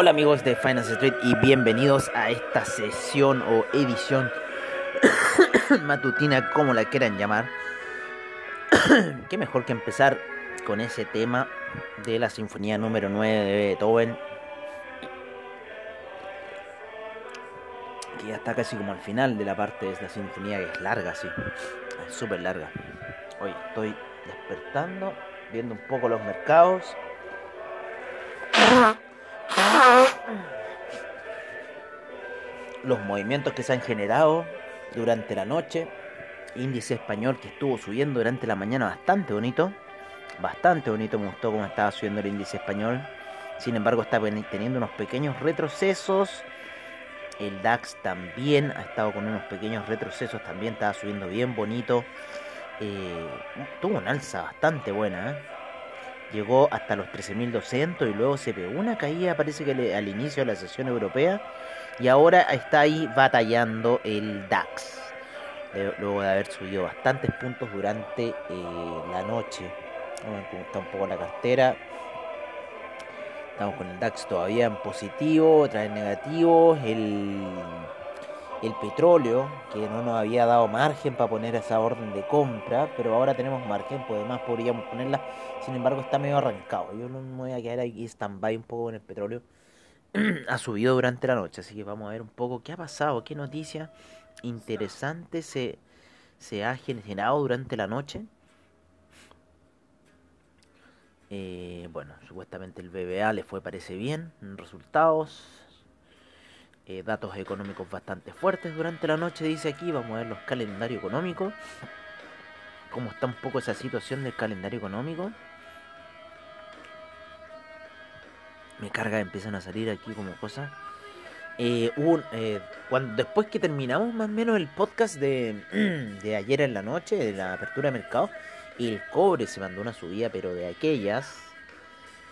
Hola amigos de Finance Street y bienvenidos a esta sesión o edición matutina, como la quieran llamar. Qué mejor que empezar con ese tema de la Sinfonía número 9 de Beethoven. Que ya está casi como al final de la parte de la sinfonía, que es larga, sí. Es súper larga. Hoy estoy despertando, viendo un poco los mercados. Los movimientos que se han generado durante la noche. Índice español que estuvo subiendo durante la mañana bastante bonito. Bastante bonito, me gustó cómo estaba subiendo el índice español. Sin embargo, está teniendo unos pequeños retrocesos. El DAX también ha estado con unos pequeños retrocesos. También estaba subiendo bien bonito. Eh, tuvo una alza bastante buena. ¿eh? Llegó hasta los 13.200 y luego se pegó una caída, parece que al inicio de la sesión europea, y ahora está ahí batallando el DAX, luego de haber subido bastantes puntos durante eh, la noche. A cómo está un poco la cartera. Estamos con el DAX todavía en positivo, otra vez negativo. El el petróleo, que no nos había dado margen para poner esa orden de compra, pero ahora tenemos margen, pues además podríamos ponerla, sin embargo está medio arrancado. Yo no me voy a quedar aquí stand-by un poco con el petróleo. ha subido durante la noche, así que vamos a ver un poco qué ha pasado, qué noticia interesante se, se ha generado durante la noche. Eh, bueno, supuestamente el BBA le fue parece bien resultados. Eh, datos económicos bastante fuertes durante la noche, dice aquí. Vamos a ver los calendarios económicos. Cómo está un poco esa situación del calendario económico. Me carga, empiezan a salir aquí como cosas. Eh, eh, cuando, después que terminamos más o menos el podcast de, de ayer en la noche, de la apertura de mercado, el cobre se mandó una subida, pero de aquellas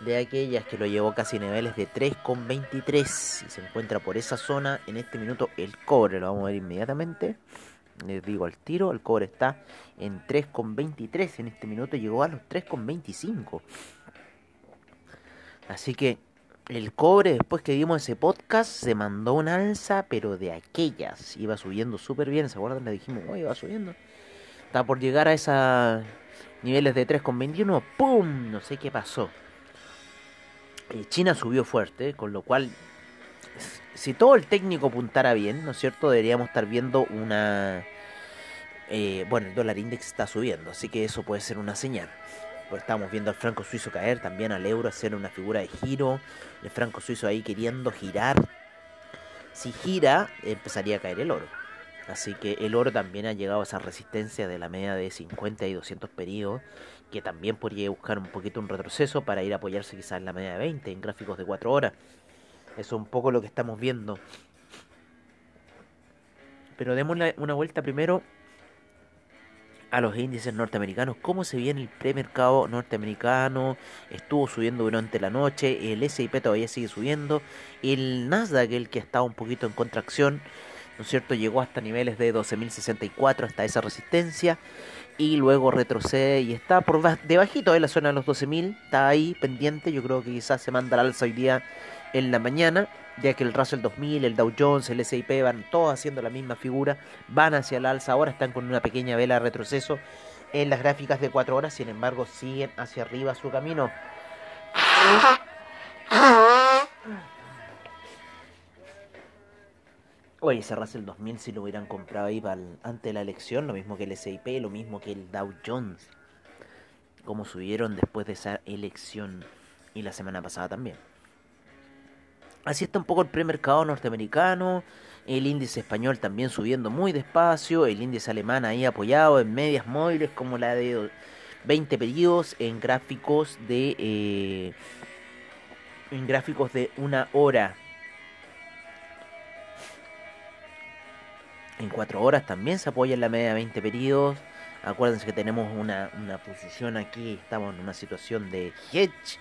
de aquellas que lo llevó casi niveles de 3,23 y se encuentra por esa zona en este minuto el cobre, lo vamos a ver inmediatamente. Les digo al tiro, el cobre está en 3,23 en este minuto, llegó a los 3,25. Así que el cobre, después que vimos ese podcast, se mandó una alza, pero de aquellas. Iba subiendo súper bien, ¿se acuerdan? Le dijimos, oh, iba subiendo. Está por llegar a esos niveles de 3,21, ¡pum! No sé qué pasó. Eh, China subió fuerte, con lo cual, si todo el técnico apuntara bien, ¿no es cierto? Deberíamos estar viendo una... Eh, bueno, el dólar index está subiendo, así que eso puede ser una señal. Pues estamos viendo al franco suizo caer, también al euro hacer una figura de giro, el franco suizo ahí queriendo girar. Si gira, empezaría a caer el oro. Así que el oro también ha llegado a esa resistencia de la media de 50 y 200 periodos, que también podría buscar un poquito un retroceso para ir a apoyarse quizás en la media de 20, en gráficos de 4 horas. Eso es un poco lo que estamos viendo. Pero demos una vuelta primero a los índices norteamericanos. ¿Cómo se viene el premercado norteamericano? Estuvo subiendo durante la noche. El S&P todavía sigue subiendo. El Nasdaq, el que está un poquito en contracción, ¿no es cierto? Llegó hasta niveles de 12.064, hasta esa resistencia, y luego retrocede y está por debajito de la zona de los 12.000, está ahí pendiente, yo creo que quizás se manda al alza hoy día en la mañana, ya que el Russell 2000, el Dow Jones, el S&P van todos haciendo la misma figura, van hacia el alza, ahora están con una pequeña vela de retroceso en las gráficas de 4 horas, sin embargo siguen hacia arriba su camino. Oye, ese Russell 2000 si lo hubieran comprado ahí para antes de la elección, lo mismo que el S&P, lo mismo que el Dow Jones. Como subieron después de esa elección y la semana pasada también. Así está un poco el premercado norteamericano, el índice español también subiendo muy despacio, el índice alemán ahí apoyado en medias móviles como la de 20 periodos en gráficos de eh, en gráficos de una hora. En 4 horas también se apoya en la media de 20 periodos. Acuérdense que tenemos una, una posición aquí, estamos en una situación de hedge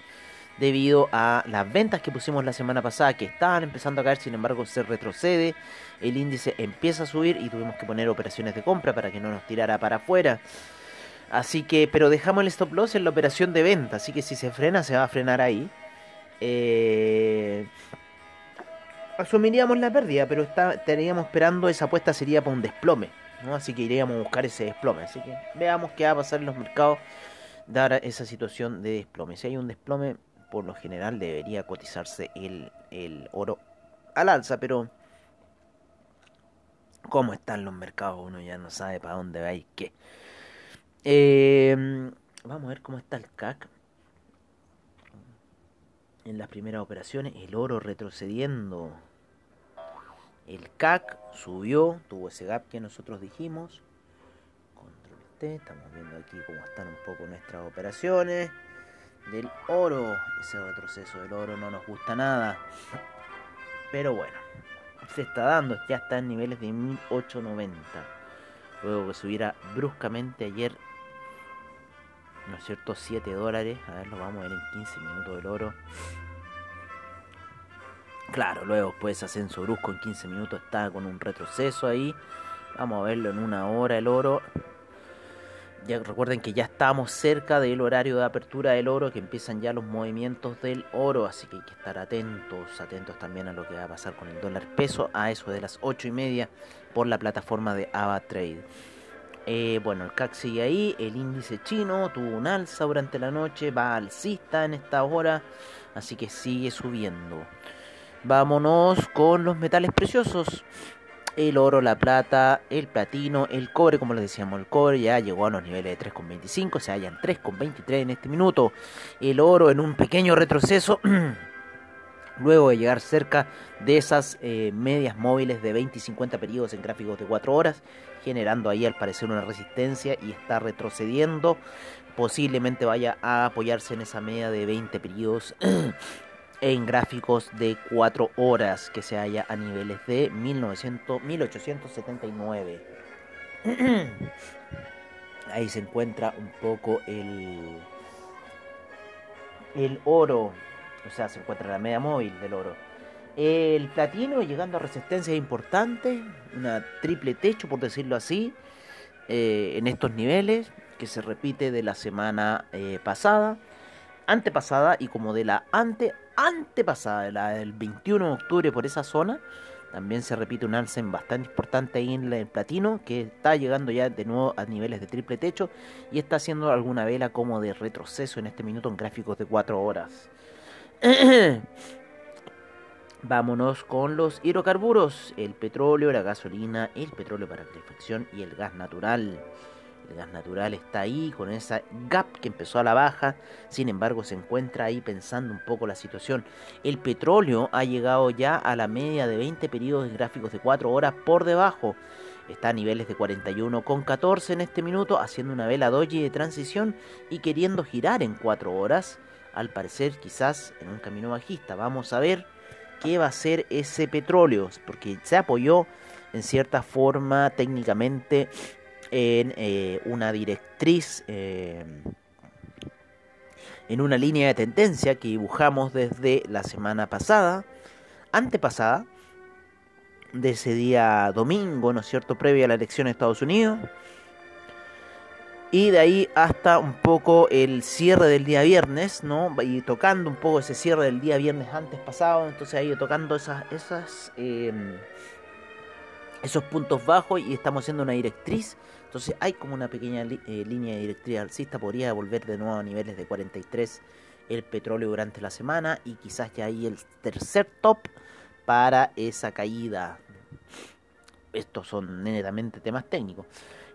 debido a las ventas que pusimos la semana pasada que estaban empezando a caer, sin embargo se retrocede, el índice empieza a subir y tuvimos que poner operaciones de compra para que no nos tirara para afuera. Así que, pero dejamos el stop loss en la operación de venta, así que si se frena se va a frenar ahí. Eh, asumiríamos la pérdida, pero estaríamos esperando esa apuesta sería para un desplome, ¿no? así que iríamos a buscar ese desplome. Así que veamos qué va a pasar en los mercados dar esa situación de desplome. Si hay un desplome, por lo general debería cotizarse el, el oro al alza, pero cómo están los mercados, uno ya no sabe para dónde va y qué. Eh, vamos a ver cómo está el CAC. En las primeras operaciones, el oro retrocediendo. El CAC subió, tuvo ese gap que nosotros dijimos. Control T, estamos viendo aquí cómo están un poco nuestras operaciones del oro. Ese retroceso del oro no nos gusta nada. Pero bueno, se está dando, ya está en niveles de 1890. Luego que subiera bruscamente ayer, ¿no es cierto? 7 dólares. A ver, lo vamos a ver en 15 minutos del oro. Claro, luego pues ascenso brusco en 15 minutos está con un retroceso ahí. Vamos a verlo en una hora el oro recuerden que ya estamos cerca del horario de apertura del oro, que empiezan ya los movimientos del oro, así que hay que estar atentos, atentos también a lo que va a pasar con el dólar peso, a eso de las 8 y media por la plataforma de AvaTrade. Eh, bueno, el CAC sigue ahí, el índice chino tuvo un alza durante la noche, va alcista en esta hora, así que sigue subiendo. Vámonos con los metales preciosos el oro, la plata, el platino, el cobre, como les decíamos, el cobre ya llegó a los niveles de 3,25, se hallan 3,23 en este minuto. El oro en un pequeño retroceso. Luego de llegar cerca de esas eh, medias móviles de 20 y 50 periodos en gráficos de 4 horas, generando ahí al parecer una resistencia y está retrocediendo. Posiblemente vaya a apoyarse en esa media de 20 periodos en gráficos de 4 horas que se halla a niveles de 1900, 1879. Ahí se encuentra un poco el, el oro, o sea, se encuentra la media móvil del oro. El platino llegando a resistencias importantes, una triple techo por decirlo así, eh, en estos niveles que se repite de la semana eh, pasada, antepasada y como de la ante antepasada, la del 21 de octubre por esa zona, también se repite un alza bastante importante ahí en el platino, que está llegando ya de nuevo a niveles de triple techo y está haciendo alguna vela como de retroceso en este minuto en gráficos de 4 horas. Vámonos con los hidrocarburos, el petróleo, la gasolina, el petróleo para calefacción y el gas natural. El gas natural está ahí con esa gap que empezó a la baja, sin embargo se encuentra ahí pensando un poco la situación. El petróleo ha llegado ya a la media de 20 periodos gráficos de 4 horas por debajo. Está a niveles de 41,14 en este minuto, haciendo una vela doji de transición y queriendo girar en 4 horas. Al parecer quizás en un camino bajista. Vamos a ver qué va a hacer ese petróleo, porque se apoyó en cierta forma técnicamente en eh, una directriz, eh, en una línea de tendencia que dibujamos desde la semana pasada, antepasada, de ese día domingo, ¿no es cierto?, previo a la elección de Estados Unidos. Y de ahí hasta un poco el cierre del día viernes, ¿no? Y tocando un poco ese cierre del día viernes antes pasado, entonces ahí tocando esas, esas eh, esos puntos bajos y estamos haciendo una directriz. Entonces hay como una pequeña eh, línea de directriz alcista. Podría volver de nuevo a niveles de 43 el petróleo durante la semana y quizás ya ahí el tercer top para esa caída. estos son netamente temas técnicos.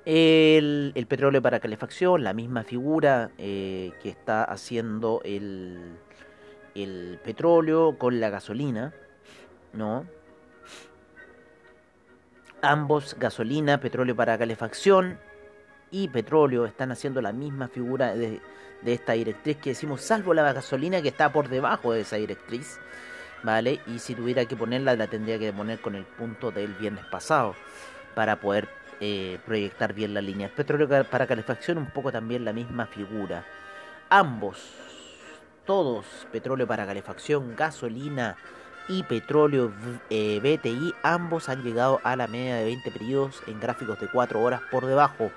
El, petróleo para calefacción, la misma figura eh, que está haciendo el, el petróleo con la gasolina, ¿no? Ambos, gasolina, petróleo para calefacción y petróleo, están haciendo la misma figura de, de esta directriz que decimos, salvo la gasolina que está por debajo de esa directriz, ¿vale? Y si tuviera que ponerla, la tendría que poner con el punto del viernes pasado para poder eh, proyectar bien la línea. Petróleo para calefacción, un poco también la misma figura. Ambos, todos, petróleo para calefacción, gasolina y petróleo eh, BTI, ambos han llegado a la media de 20 periodos en gráficos de 4 horas por debajo.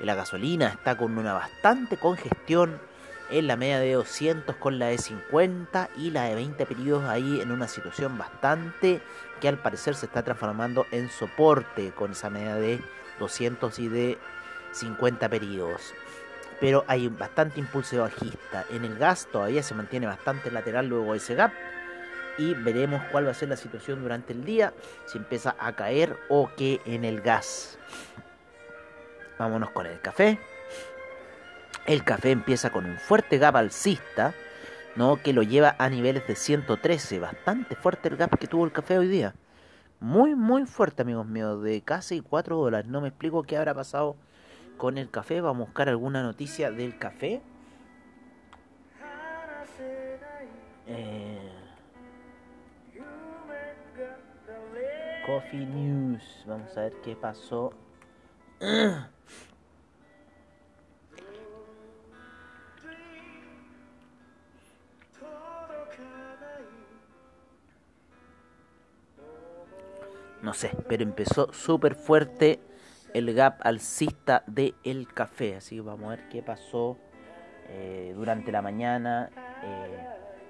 La gasolina está con una bastante congestión en la media de 200 con la de 50 y la de 20 periodos ahí en una situación bastante que al parecer se está transformando en soporte con esa media de 200 y de 50 periodos. Pero hay bastante impulso bajista. En el gas todavía se mantiene bastante lateral luego de ese gap. Y veremos cuál va a ser la situación durante el día. Si empieza a caer o que en el gas. Vámonos con el café. El café empieza con un fuerte gap alcista, ¿no? que lo lleva a niveles de 113. Bastante fuerte el gap que tuvo el café hoy día. Muy, muy fuerte, amigos míos, de casi 4 dólares. No me explico qué habrá pasado con el café. Vamos a buscar alguna noticia del café. Coffee News. Vamos a ver qué pasó. no sé, pero empezó súper fuerte el gap alcista del el café. Así que vamos a ver qué pasó eh, durante la mañana eh,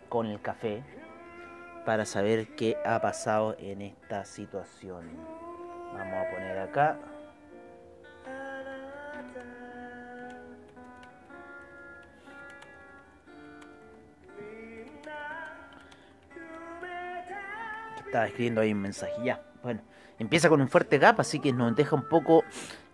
con el café para saber qué ha pasado en esta situación. Vamos a poner acá. Estaba escribiendo ahí un mensaje ya. Bueno, empieza con un fuerte gap, así que nos deja un poco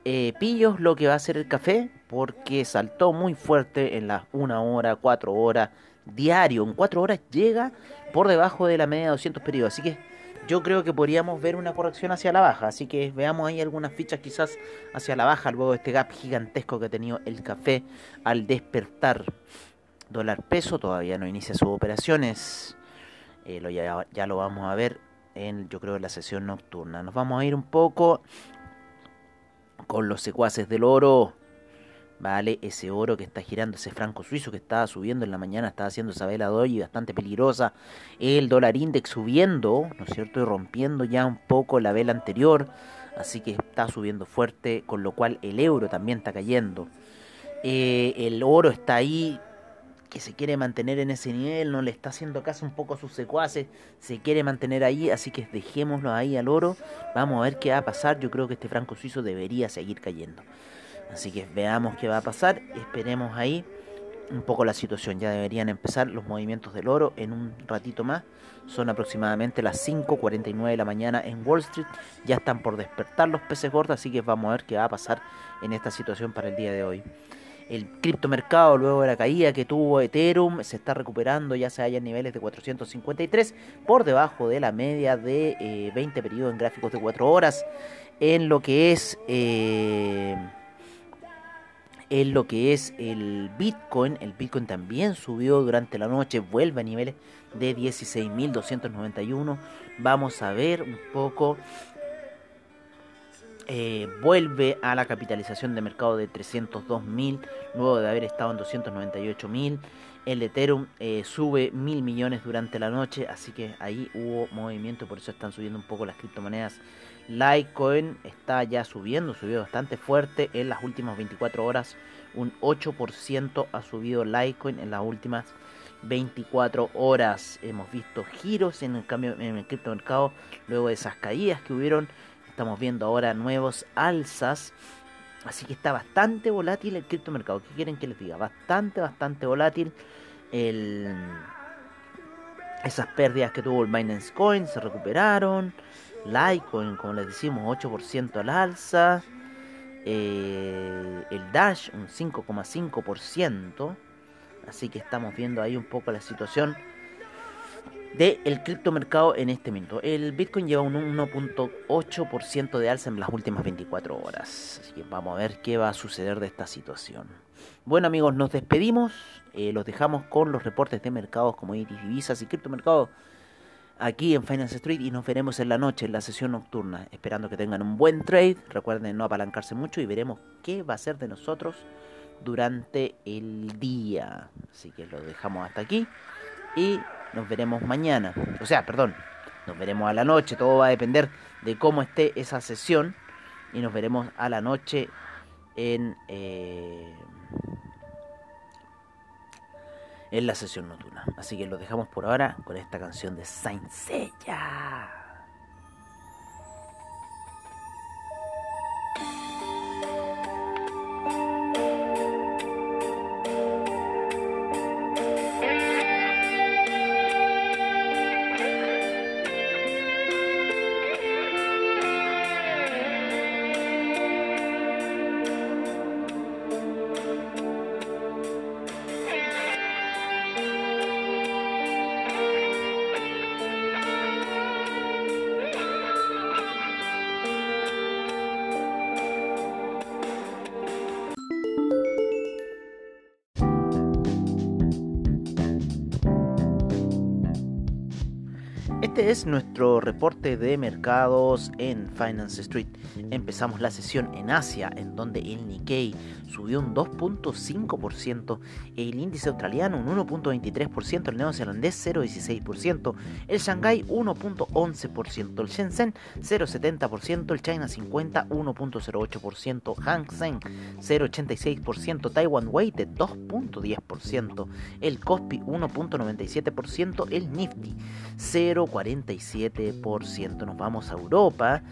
eh, pillos lo que va a ser el café, porque saltó muy fuerte en las 1 hora, 4 horas, diario. En 4 horas llega por debajo de la media de 200 periodos. Así que yo creo que podríamos ver una corrección hacia la baja. Así que veamos ahí algunas fichas quizás hacia la baja luego de este gap gigantesco que ha tenido el café al despertar. Dólar peso todavía no inicia sus operaciones. Eh, lo, ya, ya lo vamos a ver en, yo creo, la sesión nocturna. Nos vamos a ir un poco con los secuaces del oro. Vale, ese oro que está girando, ese franco suizo que estaba subiendo en la mañana, estaba haciendo esa vela doy bastante peligrosa. El dólar index subiendo, ¿no es cierto? Y rompiendo ya un poco la vela anterior. Así que está subiendo fuerte, con lo cual el euro también está cayendo. Eh, el oro está ahí que se quiere mantener en ese nivel, no le está haciendo caso un poco a sus secuaces, se quiere mantener ahí, así que dejémoslo ahí al oro, vamos a ver qué va a pasar, yo creo que este franco suizo debería seguir cayendo. Así que veamos qué va a pasar, esperemos ahí un poco la situación, ya deberían empezar los movimientos del oro en un ratito más, son aproximadamente las 5.49 de la mañana en Wall Street, ya están por despertar los peces gordos, así que vamos a ver qué va a pasar en esta situación para el día de hoy. El criptomercado, luego de la caída que tuvo Ethereum, se está recuperando, ya se halla en niveles de 453, por debajo de la media de 20 eh, periodos en gráficos de 4 horas. En lo que es. Eh, en lo que es el Bitcoin, el Bitcoin también subió durante la noche, vuelve a niveles de 16.291. Vamos a ver un poco eh, vuelve a la capitalización de mercado de 302.000 luego de haber estado en 298.000 el Ethereum eh, sube mil millones durante la noche así que ahí hubo movimiento por eso están subiendo un poco las criptomonedas Litecoin está ya subiendo subió bastante fuerte en las últimas 24 horas un 8% ha subido Litecoin en las últimas 24 horas hemos visto giros en el cambio en el criptomercado luego de esas caídas que hubieron Estamos viendo ahora nuevos alzas. Así que está bastante volátil el criptomercado. ¿Qué quieren que les diga? Bastante, bastante volátil. El... Esas pérdidas que tuvo el Binance Coin se recuperaron. Litecoin, como les decimos, 8% al alza. Eh, el Dash un 5,5%. Así que estamos viendo ahí un poco la situación del el criptomercado en este minuto. El Bitcoin lleva un 1.8% de alza en las últimas 24 horas. Así que vamos a ver qué va a suceder de esta situación. Bueno amigos, nos despedimos. Eh, los dejamos con los reportes de mercados, como divisas y criptomercados aquí en Finance Street y nos veremos en la noche, en la sesión nocturna, esperando que tengan un buen trade. Recuerden no apalancarse mucho y veremos qué va a ser de nosotros durante el día. Así que lo dejamos hasta aquí y nos veremos mañana. O sea, perdón, nos veremos a la noche. Todo va a depender de cómo esté esa sesión y nos veremos a la noche en... Eh, en la sesión nocturna. Así que lo dejamos por ahora con esta canción de Saint Seiya. Este es nuestro reporte de mercados en Finance Street. Empezamos la sesión en Asia, en donde el Nikkei subió un 2.5%, el índice australiano un 1.23%, el neozelandés 0.16%, el Shanghai 1.11%, el Shenzhen 0.70%, el China 50 1.08%, Hang Seng 0.86%, Taiwan Weighted 2.10%, el Kospi 1.97%, el Nifty 0.47%. Nos vamos a Europa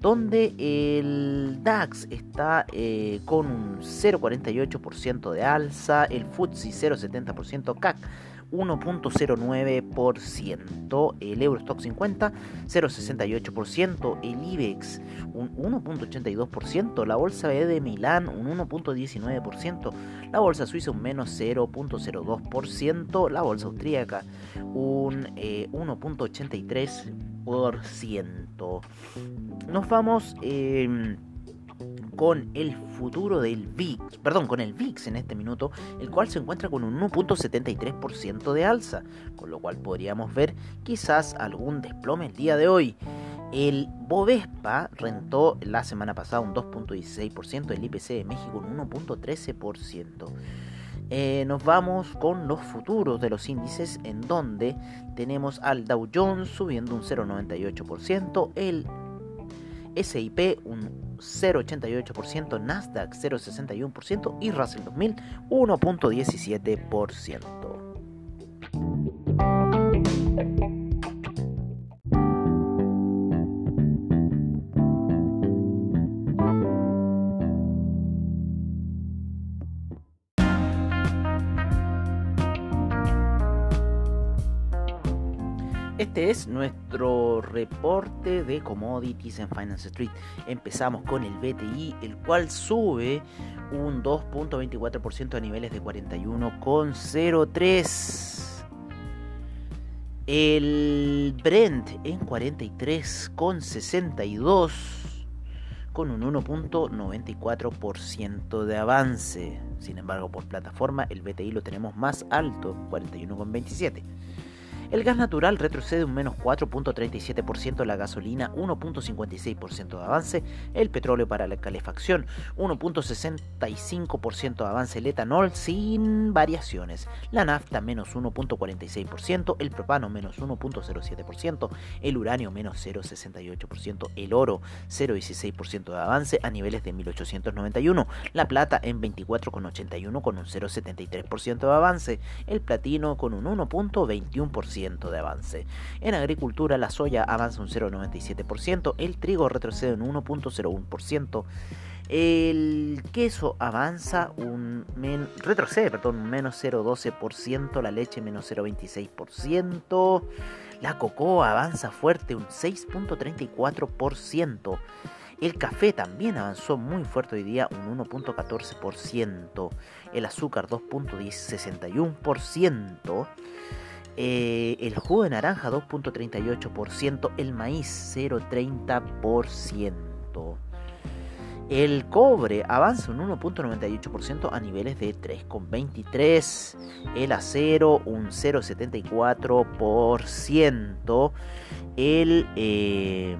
donde el DAX está eh, con un 0,48% de alza, el FTSE 0,70%, CAC 1.09%, el Eurostock 50 0.68%, el IBEX un 1.82%, la bolsa B de Milán un 1.19%, la bolsa suiza un menos 0.02%, la bolsa austríaca un 1.83%. Eh, Nos vamos... Eh, con el futuro del VIX, perdón, con el VIX en este minuto, el cual se encuentra con un 1.73% de alza, con lo cual podríamos ver quizás algún desplome el día de hoy. El Bovespa rentó la semana pasada un 2.16%, el IPC de México un 1.13%. Eh, nos vamos con los futuros de los índices en donde tenemos al Dow Jones subiendo un 0.98%, el SIP un 0,88%, Nasdaq 0,61% y Russell 2000 1.17%. Este es nuestro reporte de commodities en Finance Street. Empezamos con el BTI, el cual sube un 2.24% a niveles de 41,03. El Brent en 43,62 con un 1.94% de avance. Sin embargo, por plataforma el BTI lo tenemos más alto, 41,27. El gas natural retrocede un menos 4.37%, la gasolina 1.56% de avance, el petróleo para la calefacción 1.65% de avance, el etanol sin variaciones, la nafta menos 1.46%, el propano menos 1.07%, el uranio menos 0.68%, el oro 0.16% de avance a niveles de 1891, la plata en 24.81 con un 0.73% de avance, el platino con un 1.21% de avance. En agricultura la soya avanza un 0,97%, el trigo retrocede un 1.01%, el queso avanza un retrocede, perdón, menos 0,12%, la leche menos 0,26%, La cocoa avanza fuerte un 6.34%. El café también avanzó muy fuerte hoy día, un 1.14%. El azúcar 2.61%. Eh, el jugo de naranja 2.38%. El maíz 0.30%. El cobre avanza un 1.98% a niveles de 3,23. El acero un 0.74%. El... Eh,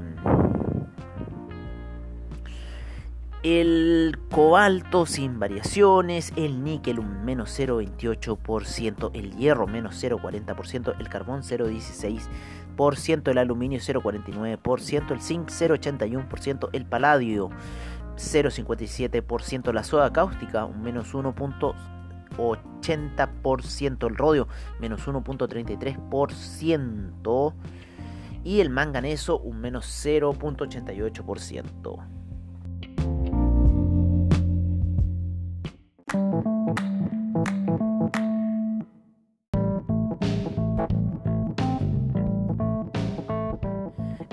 el cobalto sin variaciones, el níquel un menos 0,28%, el hierro menos 0,40%, el carbón 0,16%, el aluminio 0,49%, el zinc 0,81%, el paladio 0,57%, la soda cáustica un menos 1,80%, el rodio menos 1,33% y el manganeso un menos 0,88%. Thank you.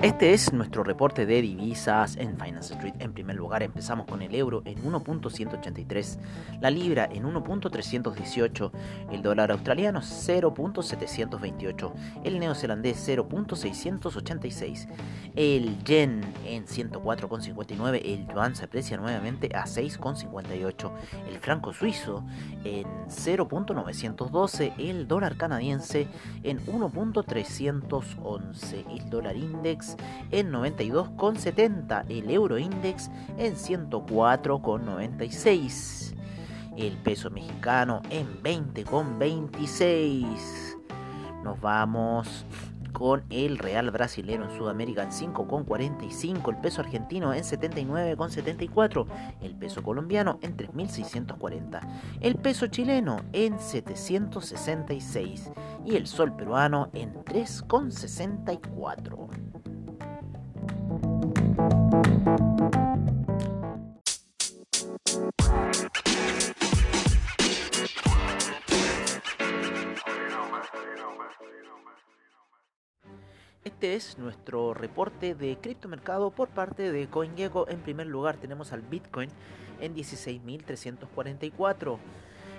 Este es nuestro reporte de divisas en Finance Street. En primer lugar empezamos con el euro en 1.183, la libra en 1.318, el dólar australiano 0.728, el neozelandés 0.686, el yen en 104.59, el yuan se aprecia nuevamente a 6.58, el franco suizo en 0.912, el dólar canadiense en 1.311, el dólar index en 92,70, el euro index en 104,96, el peso mexicano en 20,26. Nos vamos con el real brasileño en Sudamérica en 5,45, el peso argentino en 79,74, el peso colombiano en 3.640, el peso chileno en 766 y el sol peruano en 3,64. Este es nuestro reporte de criptomercado por parte de CoinGecko. En primer lugar tenemos al Bitcoin en 16.344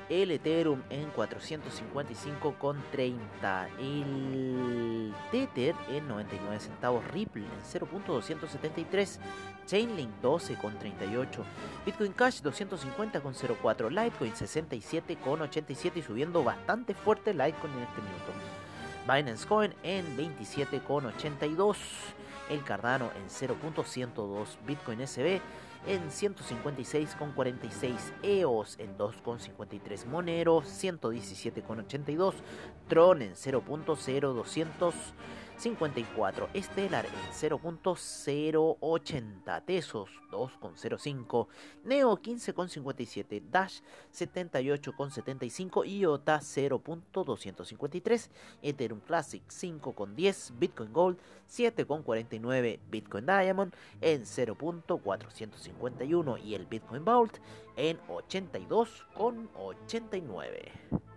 el Ethereum en 455,30, el Tether en 99 centavos, Ripple en 0.273, Chainlink 12,38, Bitcoin Cash 250,04, Litecoin 67,87 y subiendo bastante fuerte Litecoin en este minuto. Binance Coin en 27,82, el Cardano en 0.102, Bitcoin SB en 156,46, EOS en 2,53, Monero 117,82, Tron en 0.0200 54, Stellar en 0.080, Tesos 2.05, Neo 15.57, Dash 78.75, IOTA 0.253, Ethereum Classic 5.10, Bitcoin Gold 7.49, Bitcoin Diamond en 0.451 y el Bitcoin Vault en 82.89.